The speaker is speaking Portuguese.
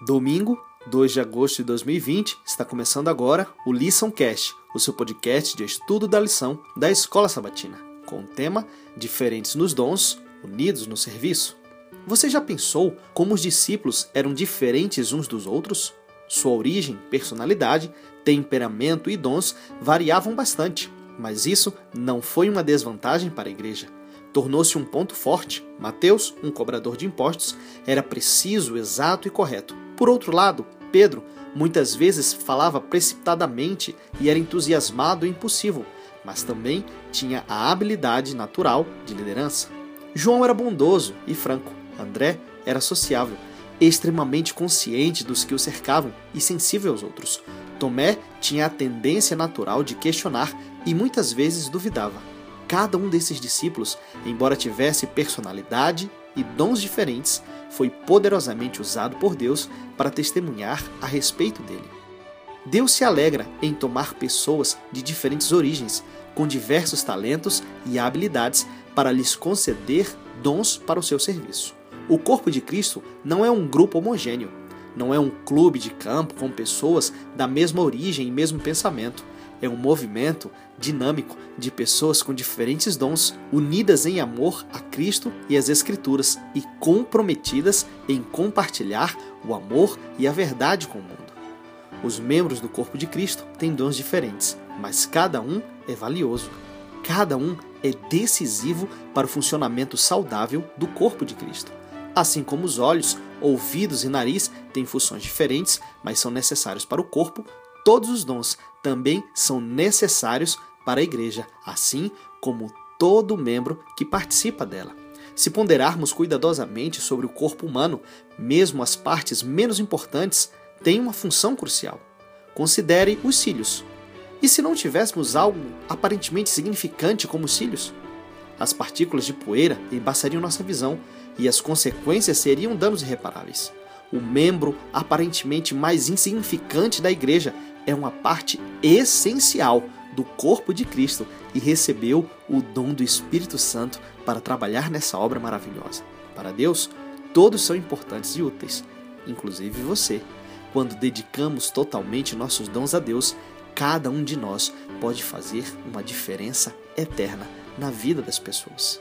Domingo, 2 de agosto de 2020, está começando agora o Lição Cast, o seu podcast de estudo da lição da Escola Sabatina, com o tema Diferentes nos dons, unidos no serviço. Você já pensou como os discípulos eram diferentes uns dos outros? Sua origem, personalidade, temperamento e dons variavam bastante, mas isso não foi uma desvantagem para a igreja. Tornou-se um ponto forte. Mateus, um cobrador de impostos, era preciso, exato e correto. Por outro lado, Pedro muitas vezes falava precipitadamente e era entusiasmado e impulsivo, mas também tinha a habilidade natural de liderança. João era bondoso e franco. André era sociável, extremamente consciente dos que o cercavam e sensível aos outros. Tomé tinha a tendência natural de questionar e muitas vezes duvidava. Cada um desses discípulos, embora tivesse personalidade e dons diferentes, foi poderosamente usado por Deus para testemunhar a respeito dele. Deus se alegra em tomar pessoas de diferentes origens, com diversos talentos e habilidades, para lhes conceder dons para o seu serviço. O corpo de Cristo não é um grupo homogêneo, não é um clube de campo com pessoas da mesma origem e mesmo pensamento. É um movimento dinâmico de pessoas com diferentes dons, unidas em amor a Cristo e as Escrituras e comprometidas em compartilhar o amor e a verdade com o mundo. Os membros do corpo de Cristo têm dons diferentes, mas cada um é valioso. Cada um é decisivo para o funcionamento saudável do corpo de Cristo. Assim como os olhos, ouvidos e nariz têm funções diferentes, mas são necessários para o corpo, todos os dons também são necessários para a igreja, assim como todo membro que participa dela. Se ponderarmos cuidadosamente sobre o corpo humano, mesmo as partes menos importantes têm uma função crucial. Considere os cílios. E se não tivéssemos algo aparentemente significante como os cílios? As partículas de poeira embaçariam nossa visão e as consequências seriam danos irreparáveis. O membro aparentemente mais insignificante da igreja é uma parte essencial do corpo de Cristo e recebeu o dom do Espírito Santo para trabalhar nessa obra maravilhosa. Para Deus, todos são importantes e úteis, inclusive você. Quando dedicamos totalmente nossos dons a Deus, cada um de nós pode fazer uma diferença eterna na vida das pessoas.